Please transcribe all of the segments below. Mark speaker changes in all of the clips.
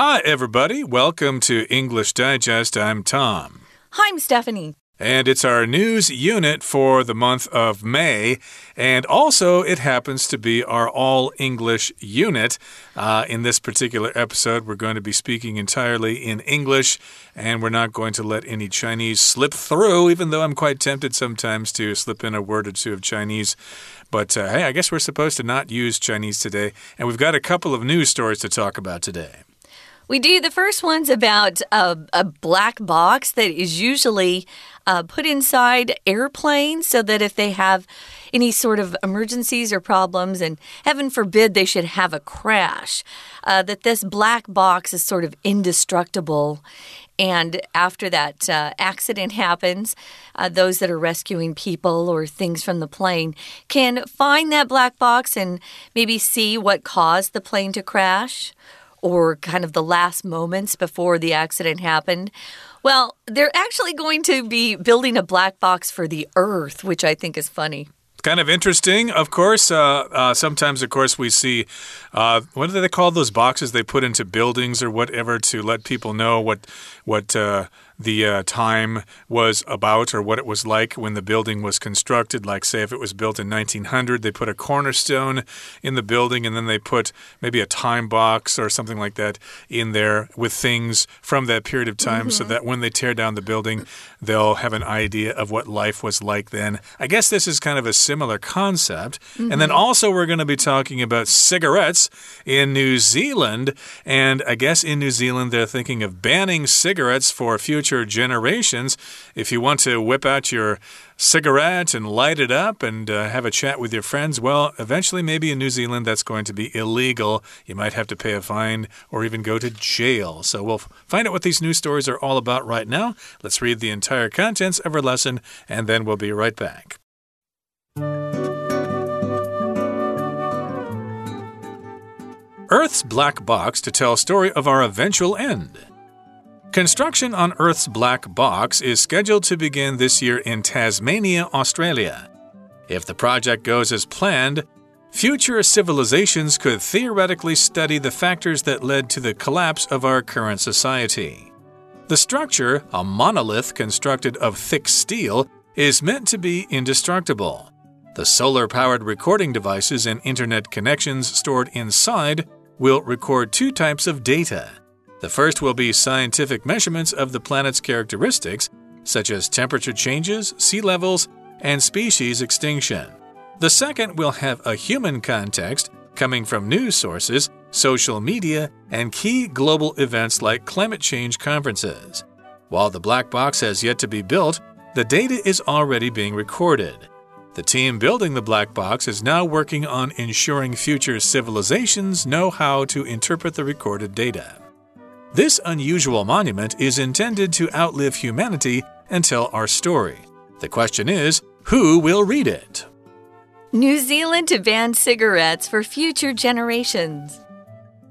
Speaker 1: Hi, everybody. Welcome to English Digest. I'm Tom.
Speaker 2: Hi, I'm Stephanie.
Speaker 1: And it's our news unit for the month of May. And also, it happens to be our all English unit. Uh, in this particular episode, we're going to be speaking entirely in English, and we're not going to let any Chinese slip through, even though I'm quite tempted sometimes to slip in a word or two of Chinese. But uh, hey, I guess we're supposed to not use Chinese today. And we've got a couple of news stories to talk about today.
Speaker 2: We do. The first one's about a, a black box that is usually uh, put inside airplanes so that if they have any sort of emergencies or problems, and heaven forbid they should have a crash, uh, that this black box is sort of indestructible. And after that uh, accident happens, uh, those that are rescuing people or things from the plane can find that black box and maybe see what caused the plane to crash or kind of the last moments before the accident happened. Well, they're actually going to be building a black box for the Earth, which I think is funny
Speaker 1: kind of interesting, of course. Uh, uh, sometimes, of course, we see uh, what do they call those boxes they put into buildings or whatever to let people know what what uh, the uh, time was about or what it was like when the building was constructed. Like, say, if it was built in 1900, they put a cornerstone in the building and then they put maybe a time box or something like that in there with things from that period of time mm -hmm. so mm-hmm. that when they tear down the building, they'll have an idea of what life was like then. I guess this is kind of a similar concept. Mm -hmm. And then mm-hmm. also, we're going to be talking about cigarettes in New Zealand. And I guess in New Zealand, they're thinking of banning cigarettes for future future generations. If you want to whip out your cigarette and light it up and uh, have a chat with your friends, well, eventually, maybe in New Zealand, that's going to be illegal. You might have to pay a fine or even go to jail. So we'll find out what these news stories are all about right now. Let's read the entire contents of our lesson, and then we'll be right back. Earth's black box to tell story of our eventual end. Construction on Earth's black box is scheduled to begin this year in Tasmania, Australia. If the project goes as planned, future civilizations could theoretically study the factors that led to the collapse of our current society. The structure, a monolith constructed of thick steel, is meant to be indestructible. The solar powered recording devices and internet connections stored inside will record two types of data the first will be scientific measurements of the planet's characteristics, such as temperature changes, sea levels, and species extinction. The second will have a human context coming from news sources, social media, and key global events like climate change conferences. While the black box has yet to be built, the data is already being recorded. The team building the black box is now working on ensuring future civilizations know how to interpret the recorded data. This unusual monument is intended to outlive humanity and tell our story. The question is who will read it?
Speaker 2: New Zealand to ban cigarettes for future generations.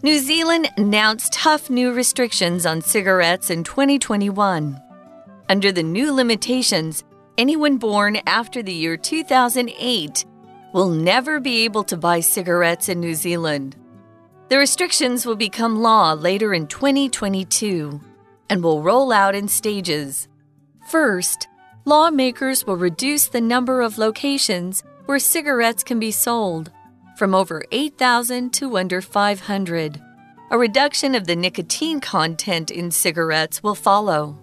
Speaker 2: New Zealand announced tough new restrictions on cigarettes in 2021. Under the new limitations, anyone born after the year 2008 will never be able to buy cigarettes in New Zealand. The restrictions will become law later in 2022 and will roll out in stages. First, lawmakers will reduce the number of locations where cigarettes can be sold from over 8,000 to under 500. A reduction of the nicotine content in cigarettes will follow.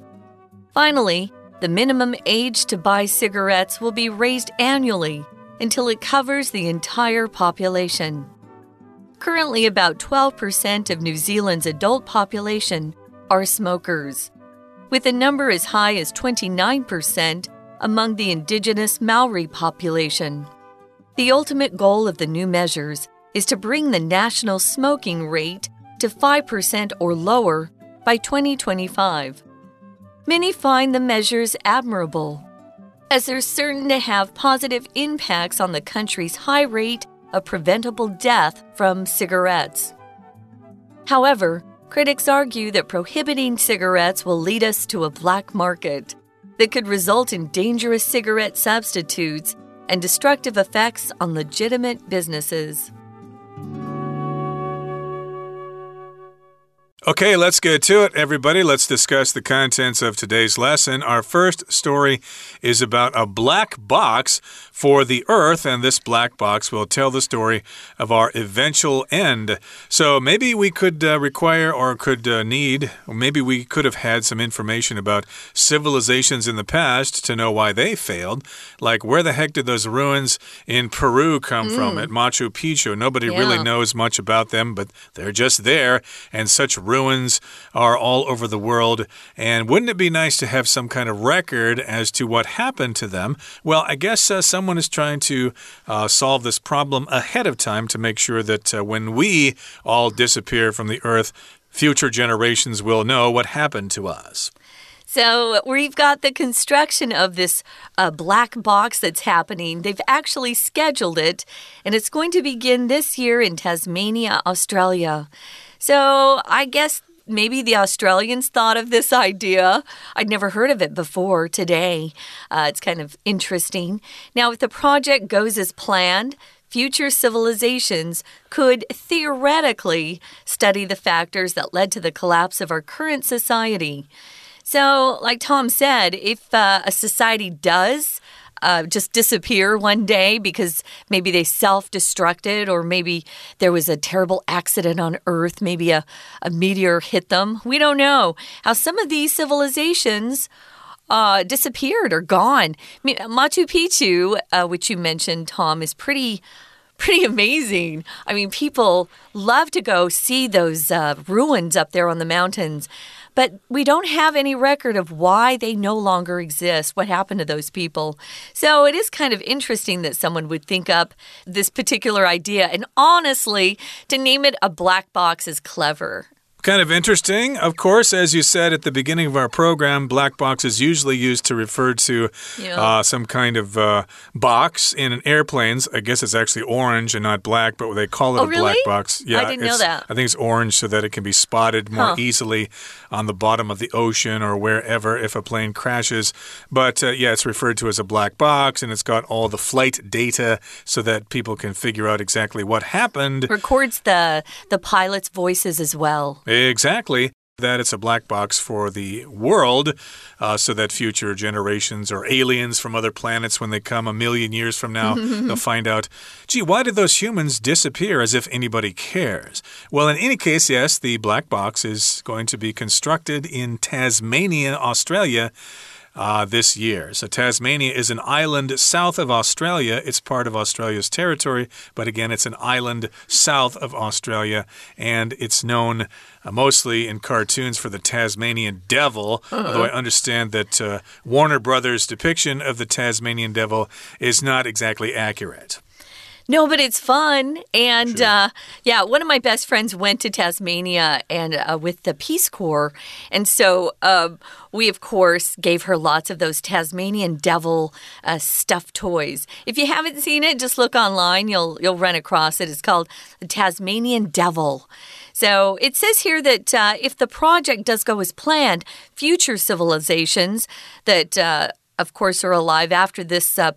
Speaker 2: Finally, the minimum age to buy cigarettes will be raised annually until it covers the entire population. Currently, about 12% of New Zealand's adult population are smokers, with a number as high as 29% among the indigenous Maori population. The ultimate goal of the new measures is to bring the national smoking rate to 5% or lower by 2025. Many find the measures admirable, as they're certain to have positive impacts on the country's high rate a preventable death from cigarettes. However, critics argue that prohibiting cigarettes will lead us to a black market that could result in dangerous cigarette substitutes and destructive effects on legitimate businesses.
Speaker 1: Okay, let's get to it, everybody. Let's discuss the contents of today's lesson. Our first story is about a black box for the Earth, and this black box will tell the story of our eventual end. So maybe we could uh, require or could uh, need, or maybe we could have had some information about civilizations in the past to know why they failed. Like, where the heck did those ruins in Peru come mm. from at Machu Picchu? Nobody yeah. really knows much about them, but they're just there, and such ruins are all over the world. And wouldn't it be nice to have some kind of record as to what happened to them? Well, I guess uh, someone is trying to uh, solve this problem ahead of time to make sure that uh, when we all disappear from the earth, future generations will know what happened to us.
Speaker 2: So we've got the construction of this uh, black box that's happening. They've actually scheduled it, and it's going to begin this year in Tasmania, Australia. So I guess maybe the Australians thought of this idea. I'd never heard of it before today. Uh, it's kind of interesting. Now, if the project goes as planned, future civilizations could theoretically study the factors that led to the collapse of our current society. So, like Tom said, if uh, a society does uh, just disappear one day because maybe they self destructed or maybe there was a terrible accident on Earth, maybe a, a meteor hit them. We don't know how some of these civilizations. Uh, disappeared or gone. I mean, Machu Picchu, uh, which you mentioned, Tom, is pretty pretty amazing. I mean, people love to go see those uh, ruins up there on the mountains. But we don't have any record of why they no longer exist, what happened to those people. So it is kind of interesting that someone would think up this particular idea. And honestly, to name it a black box is clever.
Speaker 1: Kind of interesting. Of course, as you said at the beginning of our program, black box is usually used to refer to yeah. uh, some kind of uh, box in airplanes. I guess it's actually orange and not black, but they call it
Speaker 2: oh,
Speaker 1: a
Speaker 2: really?
Speaker 1: black box.
Speaker 2: Yeah, I didn't know that.
Speaker 1: I think it's orange so that it can be spotted more huh. easily on the bottom of the ocean or wherever if a plane crashes. But uh, yeah, it's referred to as a black box and it's got all the flight data so that people can figure out exactly what happened.
Speaker 2: Records the the pilots' voices as well.
Speaker 1: Exactly that it's a black box for the world uh, so that future generations or aliens from other planets, when they come a million years from now, they'll find out, gee, why did those humans disappear as if anybody cares? Well, in any case, yes, the black box is going to be constructed in Tasmania, Australia uh, this year. So, Tasmania is an island south of Australia. It's part of Australia's territory, but again, it's an island south of Australia, and it's known uh, mostly in cartoons for the Tasmanian devil. Uh -huh. Although I understand that uh, Warner Brothers' depiction of the Tasmanian devil is not exactly accurate.
Speaker 2: No, but it's fun. And sure. uh, yeah, one of my best friends went to Tasmania and uh, with the Peace Corps. And so uh, we, of course, gave her lots of those Tasmanian devil uh, stuffed toys. If you haven't seen it, just look online. You'll, you'll run across it. It's called the Tasmanian Devil. So it says here that uh, if the project does go as planned, future civilizations that, uh, of course, are alive after this uh,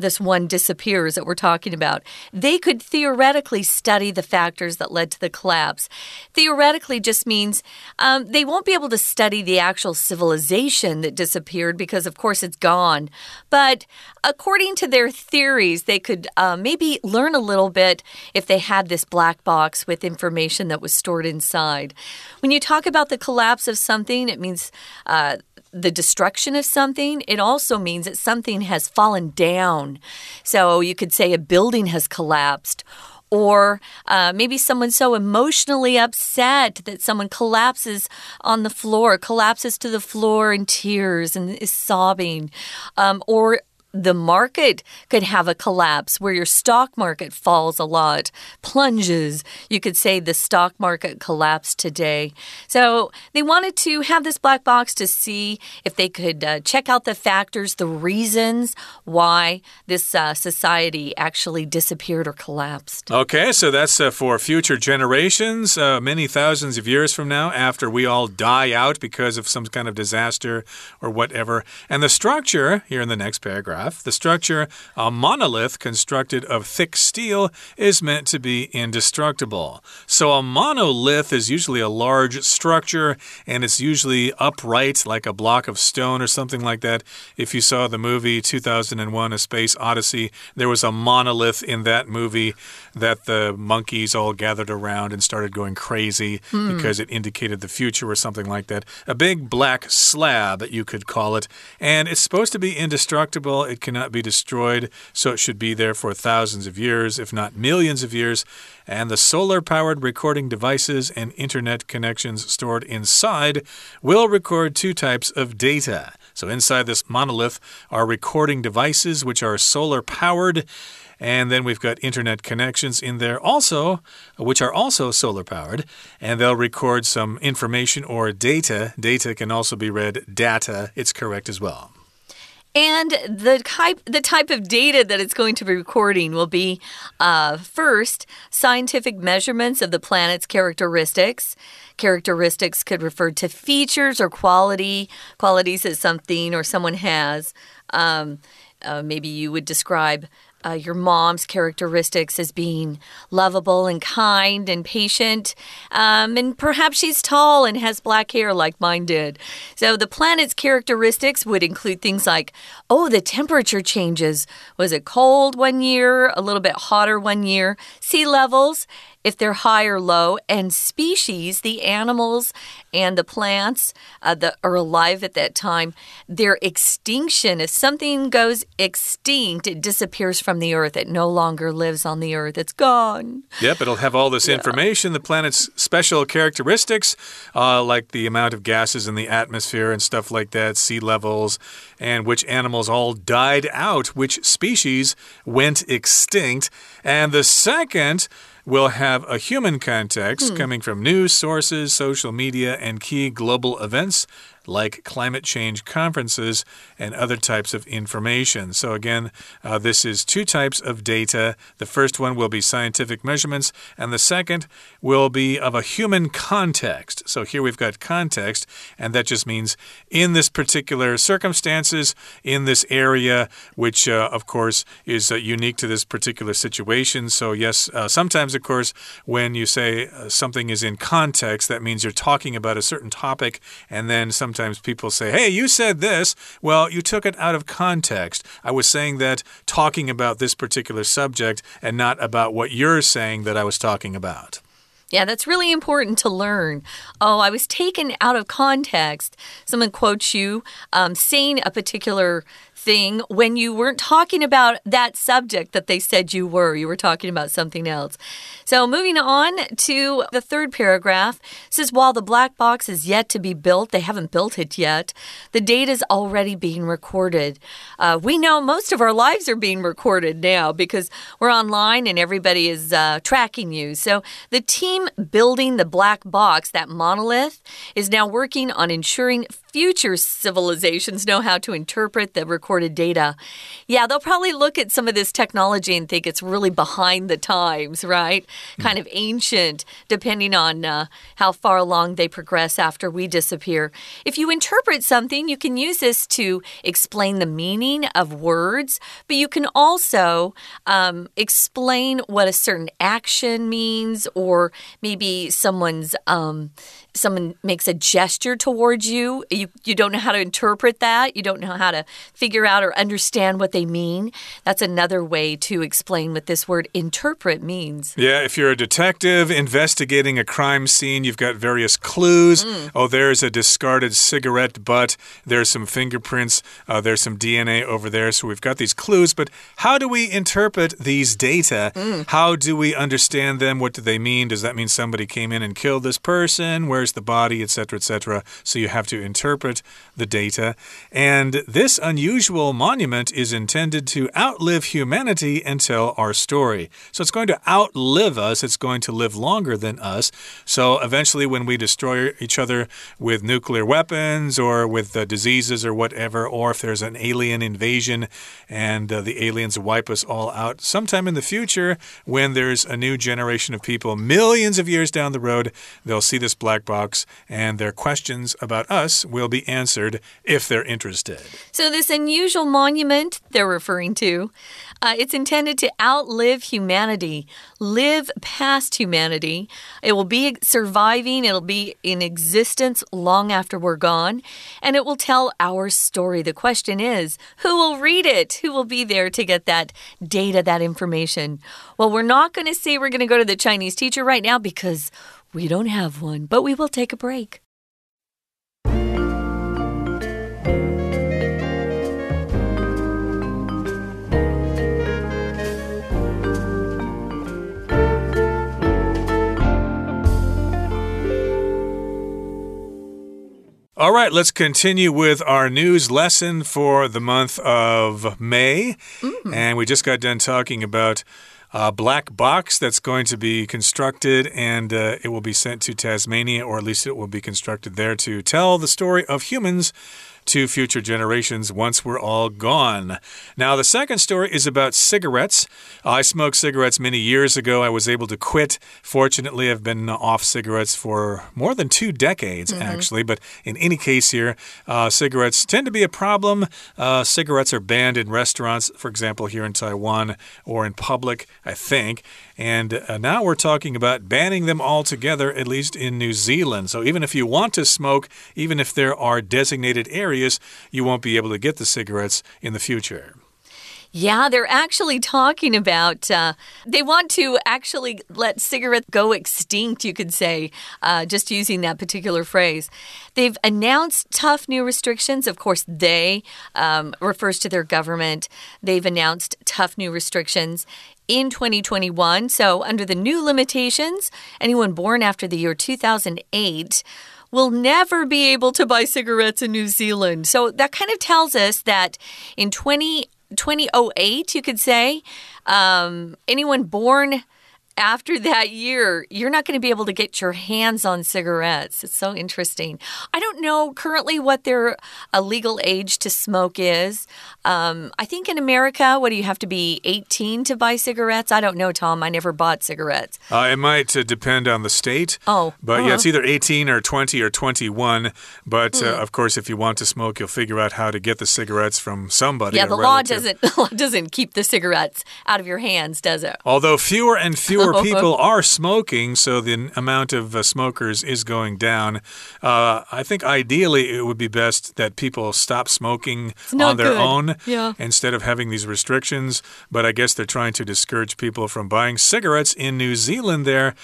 Speaker 2: this one disappears that we're talking about, they could theoretically study the factors that led to the collapse. Theoretically just means um, they won't be able to study the actual civilization that disappeared because, of course, it's gone. But according to their theories, they could uh, maybe learn a little bit if they had this black box with information that was stored inside. When you talk about the collapse of something, it means uh, the destruction of something, it also means that something has fallen down. So you could say a building has collapsed. Or uh, maybe someone's so emotionally upset that someone collapses on the floor, collapses to the floor in tears and is sobbing. Um, or the market could have a collapse where your stock market falls a lot, plunges. You could say the stock market collapsed today. So they wanted to have this black box to see if they could uh, check out the factors, the reasons why this uh, society actually disappeared or collapsed.
Speaker 1: Okay, so that's uh, for future generations, uh, many thousands of years from now, after we all die out because of some kind of disaster or whatever. And the structure here in the next paragraph paragraph, the structure, a monolith constructed of thick steel, is meant to be indestructible. So, a monolith is usually a large structure and it's usually upright, like a block of stone or something like that. If you saw the movie 2001 A Space Odyssey, there was a monolith in that movie that the monkeys all gathered around and started going crazy mm. because it indicated the future or something like that. A big black slab, you could call it. And it's supposed to be indestructible. It cannot be destroyed, so it should be there for thousands of years, if not millions of years. And the solar powered recording devices and internet connections stored inside will record two types of data. So, inside this monolith are recording devices which are solar powered. And then we've got internet connections in there also, which are also solar powered. And they'll record some information or data. Data can also be read data. It's correct as well.
Speaker 2: And the type the type of data that it's going to be recording will be uh, first scientific measurements of the planet's characteristics. Characteristics could refer to features or quality qualities that something or someone has. Um, uh, maybe you would describe uh, your mom's characteristics as being lovable and kind and patient. Um, and perhaps she's tall and has black hair like mine did. So the planet's characteristics would include things like oh, the temperature changes. Was it cold one year, a little bit hotter one year? Sea levels, if they're high or low, and species, the animals and the plants uh, that are alive at that time, their extinction. If something goes extinct, it disappears from the earth. It no longer lives on the earth. It's gone.
Speaker 1: Yep, it'll have all this yeah. information, the planet's special characteristics, uh, like the amount of gases in the atmosphere and stuff like that, sea levels, and which animals all died out, which species went extinct. And the second, will have a human context hmm. coming from news sources, social media, and key global events like climate change conferences and other types of information. So, again, uh, this is two types of data. The first one will be scientific measurements, and the second will be of a human context. So, here we've got context, and that just means in this particular circumstances, in this area, which, uh, of course, is uh, unique to this particular situation. So, yes, uh, sometimes, of course, when you say uh, something is in context, that means you're talking about a certain topic, and then sometimes sometimes people say, hey, you said this. Well, you took it out of context. I was saying that talking about this particular subject and not about what you're saying that I was talking about.
Speaker 2: Yeah, that's really important to learn. Oh, I was taken out of context. Someone quotes you um, saying a particular thing when you weren't talking about that subject that they said you were. You were talking about something else. So, moving on to the third paragraph says while the black box is yet to be built, they haven't built it yet, the data is already being recorded. Uh, we know most of our lives are being recorded now because we're online and everybody is uh, tracking you. So, the team building the black box, that monolith, is now working on ensuring future civilizations know how to interpret the recorded data. Yeah, they'll probably look at some of this technology and think it's really behind the times, right? Mm. Kind of ancient, depending on uh, how far along they progress after we disappear. If you interpret something, you can use this to explain the meaning of words, but you can also um, explain what a certain action means, or maybe someone's um, someone makes a gesture towards you, you you don't know how to interpret that, you don't know how to figure out or understand what they mean. That's another way to explain what this word interpret means.
Speaker 1: Yeah, if you're a detective investigating a crime scene, you've got various clues. Mm. Oh, there's a discarded cigarette butt, there's some fingerprints, uh, there's some DNA over there. So we've got these clues, but how do we interpret these data? Mm. How do we understand them? What do they mean? Does that mean somebody came in and killed this person? Where the body, etc., etc. So you have to interpret the data. And this unusual monument is intended to outlive humanity and tell our story. So it's going to outlive us, it's going to live longer than us. So eventually, when we destroy each other with nuclear weapons or with uh, diseases or whatever, or if there's an alien invasion and uh, the aliens wipe us all out, sometime in the future, when there's a new generation of people, millions of years down the road, they'll see this black box, and their questions about us will be answered if they're interested.
Speaker 2: So, this unusual monument they're referring to uh, it's intended to outlive humanity, live past humanity. It will be surviving, it'll be in existence long after we're gone, and it will tell our story. The question is who will read it? Who will be there to get that data, that information? Well, we're not going to say we're going to go to the Chinese teacher right now because we don't have one, but we will take a break.
Speaker 1: All right, let's continue with our news lesson for the month of May. Mm. And we just got done talking about a black box that's going to be constructed and uh, it will be sent to Tasmania, or at least it will be constructed there to tell the story of humans to future generations once we're all gone. Now, the second story is about cigarettes. I smoked cigarettes many years ago. I was able to quit. Fortunately, I've been off cigarettes for more than two decades, mm -hmm. actually. But in any case, here, uh, cigarettes tend to be a problem. Uh, cigarettes are banned in restaurants, for example, here in Taiwan, or in public, I think. And uh, now we're talking about banning them altogether, at least in New Zealand. So even if you want to smoke, even if there are designated areas, you won't be able to get the cigarettes in the future.
Speaker 2: Yeah, they're actually talking about uh, they want to actually let cigarettes go extinct, you could say, uh, just using that particular phrase. They've announced tough new restrictions. Of course, they um, refers to their government. They've announced tough new restrictions in 2021. So, under the new limitations, anyone born after the year 2008 will never be able to buy cigarettes in New Zealand. So that kind of tells us that in 20 2008, you could say, um, anyone born after that year, you're not going to be able to get your hands on cigarettes. It's so interesting. I don't know currently what their a legal age to smoke is. Um, I think in America, what do you have to be 18 to buy cigarettes? I don't know, Tom. I never bought cigarettes.
Speaker 1: Uh, it might uh, depend on the state.
Speaker 2: Oh,
Speaker 1: but uh -huh. yeah, it's uh-huh. either 18 or 20 or 21. But mm. of course, if you want to smoke, you'll figure out how to get the cigarettes from somebody.
Speaker 2: Yeah, the law doesn't the law doesn't keep the cigarettes out of your hands, does it?
Speaker 1: Although fewer and fewer more people are smoking, so the amount of uh, smokers is going down. Uh, I think ideally it would be best that people stop smoking on their
Speaker 2: good.
Speaker 1: own
Speaker 2: yeah.
Speaker 1: instead of having these restrictions. But I guess they're trying to discourage people from buying cigarettes in New Zealand there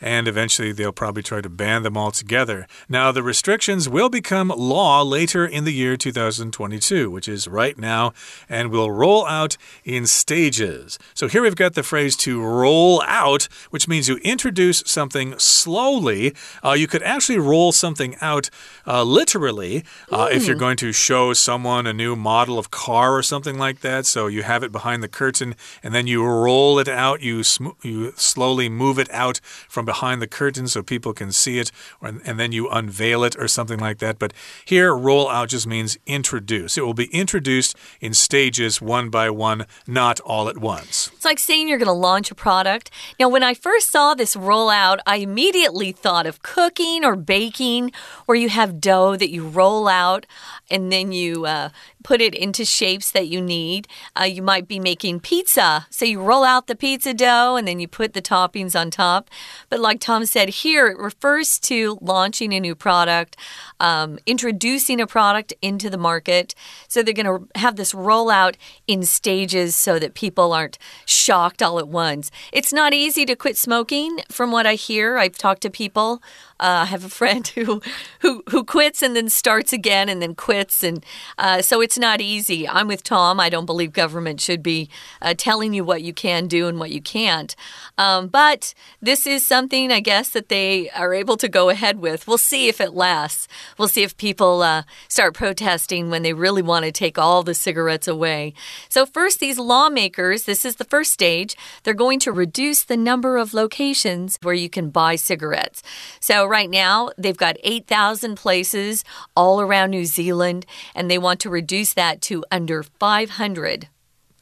Speaker 1: and eventually they'll probably try to ban them altogether. Now, the restrictions will become law later in the year 2022, which is right now, and will roll out in stages. So here we've got the phrase to roll out, which means you introduce something slowly. Uh, you could actually roll something out uh, literally uh, if you're hmm. going to show someone a new model of car or something like that. So you have it behind the curtain and then you roll it out, you, you slowly move it out from behind the curtain so people can see it, or, and then you unveil it or something like that. But here, roll out just means introduce. It will be introduced in stages, one by one, not all at once.
Speaker 2: It's like saying you're going to launch a product. Now, when I first saw this roll out, I immediately thought of cooking or baking, where you have dough that you roll out and then you uh, put it into shapes that you need. Uh, you might be making pizza. So you roll out the pizza dough and then you put the toppings on top. But like Tom said, here it refers to launching a new product, um, introducing a product into the market. So they're going to have this rollout in stages so that people aren't shocked all at once. It's not easy to quit smoking, from what I hear. I've talked to people. Uh, I have a friend who, who who quits and then starts again and then quits, and uh, so it's not easy. I'm with Tom. I don't believe government should be uh, telling you what you can do and what you can't. Um, but this is something I guess that they are able to go ahead with. We'll see if it lasts. We'll see if people uh, start protesting when they really want to take all the cigarettes away. So first, these lawmakers. This is the first stage. They're going to reduce the number of locations where you can buy cigarettes. So right now, they've got 8,000 places all around New Zealand, and they want to reduce that to under 500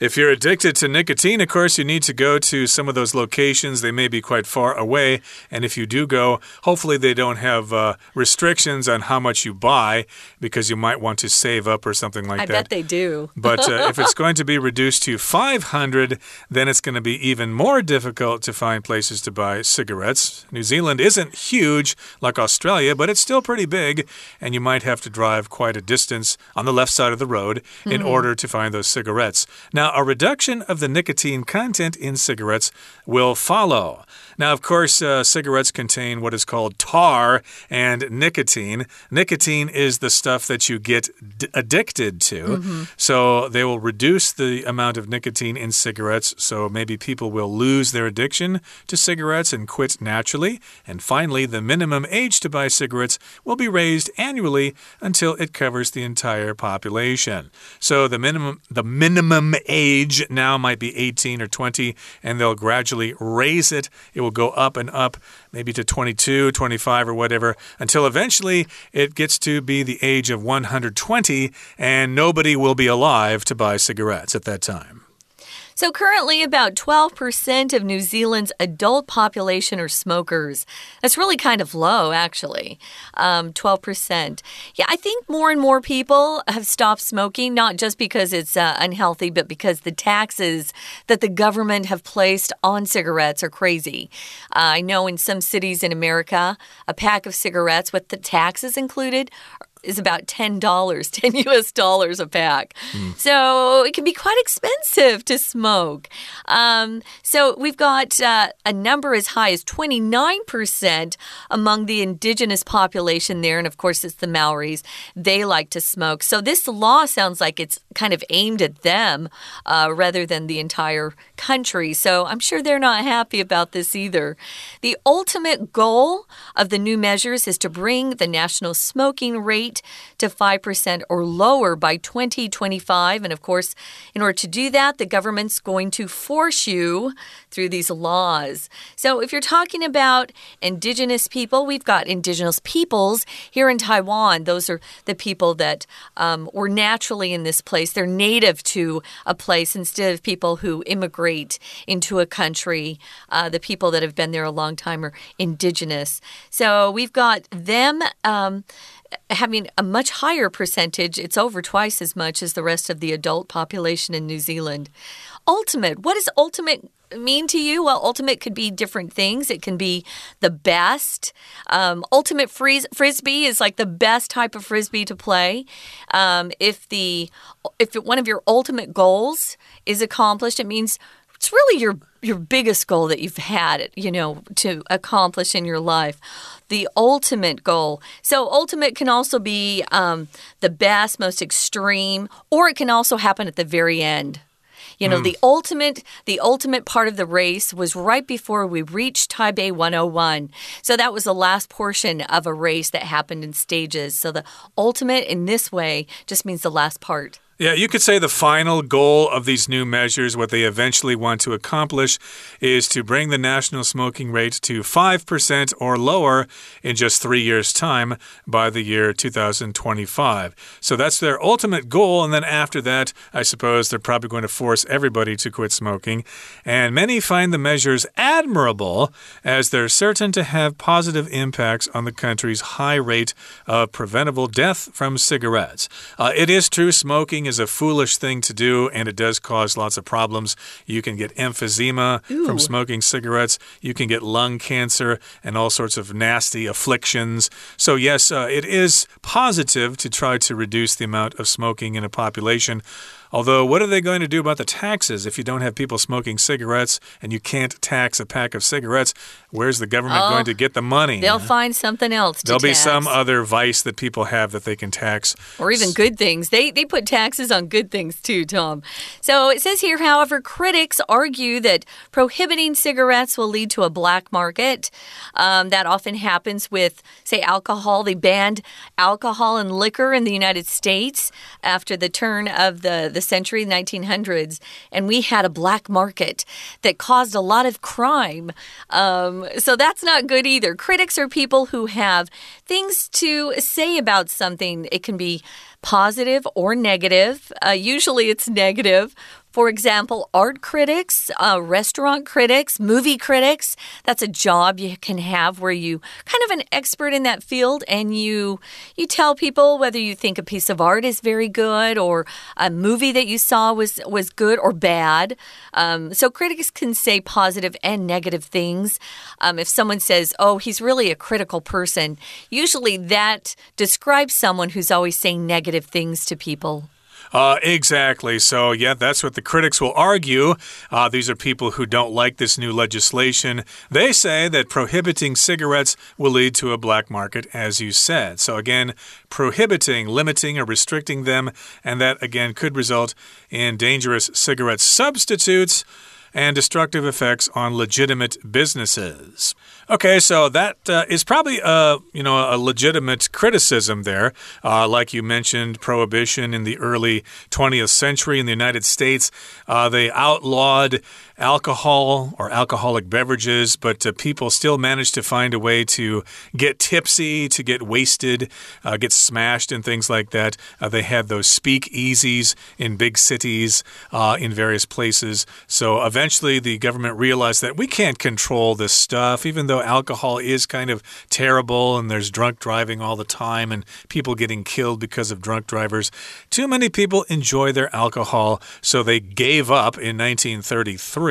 Speaker 1: If you're addicted to nicotine, of course, you need to go to some of those locations. They may be quite far away. And if you do go, hopefully they don't have uh, restrictions on how much you buy because you might want to save up or something like
Speaker 2: I
Speaker 1: that.
Speaker 2: I bet they do.
Speaker 1: but uh, if it's going to be reduced to 500, then it's going to be even more difficult to find places to buy cigarettes. New Zealand isn't huge like Australia, but it's still pretty big. And you might have to drive quite a distance on the left side of the road in
Speaker 2: Mm-hmm.
Speaker 1: order to find those cigarettes. Now, a reduction of the nicotine content in cigarettes will follow. Now, of course, uh, cigarettes contain what is called tar and nicotine. Nicotine is the stuff that you get addicted to. So they will reduce the amount of nicotine in cigarettes. So maybe people will lose their addiction to cigarettes and quit naturally. And finally, the minimum age to buy cigarettes will be raised annually until it covers the entire population. So the minimum the minimum age now might be 18 or 20 and they'll gradually raise it. It will go up and up maybe to 22, 25 or whatever until eventually it gets to be the age of 120 and nobody will be alive to buy cigarettes at that time.
Speaker 2: So, currently, about 12% of New Zealand's adult population are smokers. That's really kind of low, actually. Um, 12%. Yeah, I think more and more people have stopped smoking, not just because it's uh, unhealthy, but because the taxes that the government have placed on cigarettes are crazy. Uh, I know in some cities in America, a pack of cigarettes with the taxes included is about $10, 10 US dollars a pack. So it can be quite expensive to smoke. Um, so we've got uh, a number as high as 29% among the indigenous population there. And of course, it's the Maoris. They like to smoke. So this law sounds like it's kind of aimed at them uh, rather than the entire country. So I'm sure they're not happy about this either. The ultimate goal of the new measures is to bring the national smoking rate to 5% or lower by 2025. And of course, in order to do that, the government's going to force you through these laws. So if you're talking about indigenous people, we've got indigenous peoples here in Taiwan. Those are the people that um, were naturally in this place. They're native to a place instead of people who immigrate into a country. Uh, the people that have been there a long time are indigenous. So we've got them. Um, having a much higher percentage. It's over twice as much as the rest of the adult population in New Zealand. Ultimate. What does ultimate mean to you? Well, ultimate could be different things. It can be the best. Um, ultimate fris frisbee is like the best type of frisbee to play. Um, if the if one of your ultimate goals is accomplished, it means it's really your your biggest goal that you've had, you know, to accomplish in your life. The ultimate goal. So, ultimate can also be um, the best, most extreme, or it can also happen at the very end. You know, the ultimate the ultimate part of the race was right before we reached Taipei 101. So that was the last portion of a race that happened in stages. So the ultimate in this way just means the last part.
Speaker 1: Yeah, you could say the final goal of these new measures, what they eventually want to accomplish, is to bring the national smoking rate to 5% or lower in just three years' time by the year 2025. So that's their ultimate goal. And then after that, I suppose they're probably going to force everybody to quit smoking. And many find the measures admirable as they're certain to have positive impacts on the country's high rate of preventable death from cigarettes. Uh, it is true, smoking is a foolish thing to do, and it does cause lots of problems. You can get emphysema from smoking cigarettes, you can get lung cancer, and all sorts of nasty afflictions. So, yes, uh, it is positive to try to reduce the amount of smoking in a population. Although, what are they going to do about the taxes if you don't have people smoking cigarettes and you can't tax a pack of cigarettes? Where's the government
Speaker 2: Oh,
Speaker 1: going to get the money?
Speaker 2: They'll find something else to
Speaker 1: There'll be some other vice that people have that they can tax.
Speaker 2: Or even good things. They they put taxes on good things too, Tom. So it says here, however, critics argue that prohibiting cigarettes will lead to a black market. Um, that often happens with, say, alcohol. They banned alcohol and liquor in the United States after the turn of the, the century, 1900s, and we had a black market that caused a lot of crime. Um, so that's not good either. Critics are people who have things to say about something. It can be positive or negative. Uh, usually it's negative. For example, art critics, uh, restaurant critics, movie critics. That's a job you can have where you kind of an expert in that field and you you tell people whether you think a piece of art is very good or a movie that you saw was was good or bad. Um, so critics can say positive and negative things. Um, if someone says, "Oh, he's really a critical person," usually that describes someone who's always saying negative things to people.
Speaker 1: Uh, exactly. So, yeah, that's what the critics will argue. Uh, these are people who don't like this new legislation. They say that prohibiting cigarettes will lead to a black market, as you said. So, again, prohibiting, limiting, or restricting them, and that, again, could result in dangerous cigarette substitutes and destructive effects on legitimate businesses. Okay, so that uh, is probably a you know a legitimate criticism there. Uh, like you mentioned, prohibition in the early 20th century in the United States, uh, they outlawed alcohol or alcoholic beverages, but uh, people still managed to find a way to get tipsy, to get wasted, uh, get smashed, and things like that. Uh, they had those speakeasies in big cities, uh, in various places. So eventually, the government realized that we can't control this stuff, even though alcohol is kind of terrible and there's drunk driving all the time and people getting killed because of drunk drivers. Too many people enjoy their alcohol, so they gave up in 1933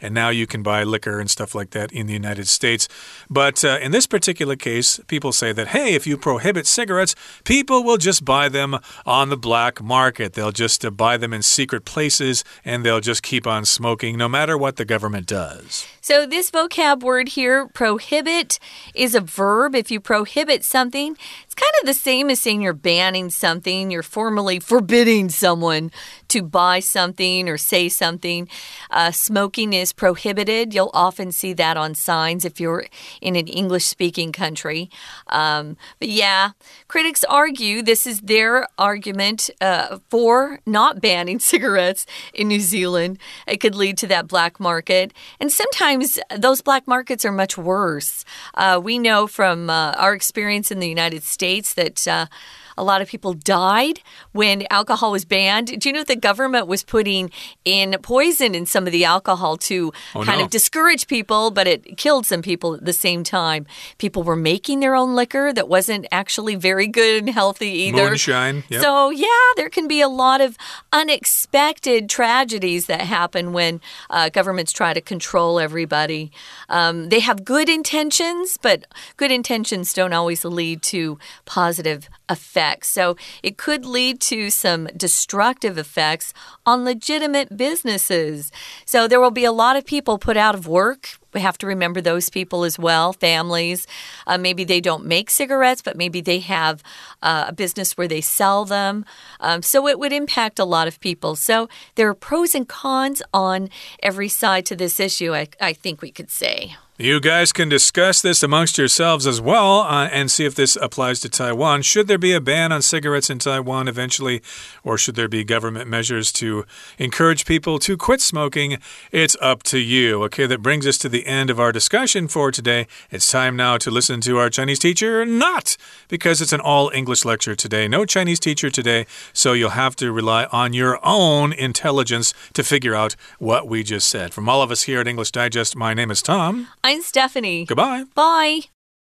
Speaker 1: and now you can buy liquor and stuff like that in the United States. But uh, in this particular case, people say that, hey, if you prohibit cigarettes, people will just buy them on the black market. They'll just uh, buy them in secret places and they'll just keep on smoking no matter what the government does.
Speaker 2: So, this vocab word here, prohibit, is a verb. If you prohibit something, it's kind of the same as saying you're banning something, you're formally forbidding someone to buy something or say something. Uh, smoking is prohibited. You'll often see that on signs if you're in an English speaking country. Um, but yeah, critics argue this is their argument uh, for not banning cigarettes in New Zealand. It could lead to that black market. And sometimes those black markets are much worse. Uh, we know from uh, our experience in the United States that uh, a lot of people died when alcohol was banned. Do you know the government was putting in poison in some of the alcohol to oh, kind no. of discourage people, but it killed some people at the same time. People were making their own liquor that wasn't actually very good and healthy either.
Speaker 1: Moonshine.
Speaker 2: Yep. So, yeah, there can be a lot of unexpected tragedies that happen when uh, governments try to control everybody. Um, they have good intentions, but good intentions don't always lead to positive effects. So it could lead to some destructive effects on legitimate businesses. So there will be a lot of people put out of work. We have to remember those people as well, families. Uh, maybe they don't make cigarettes, but maybe they have uh, a business where they sell them. Um, so it would impact a lot of people. So there are pros and cons on every side to this issue, I, I think we could say.
Speaker 1: You guys can discuss this amongst yourselves as well uh, and see if this applies to Taiwan. Should there be a ban on cigarettes in Taiwan eventually, or should there be government measures to encourage people to quit smoking? It's up to you. Okay, that brings us to the end of our discussion for today. It's time now to listen to our Chinese teacher, not because it's an all English lecture today. No Chinese teacher today, so you'll have to rely on your own intelligence to figure out what we just said. From all of us here at English Digest, my name is Tom.
Speaker 2: I'm Stephanie.
Speaker 1: Goodbye.
Speaker 2: Bye.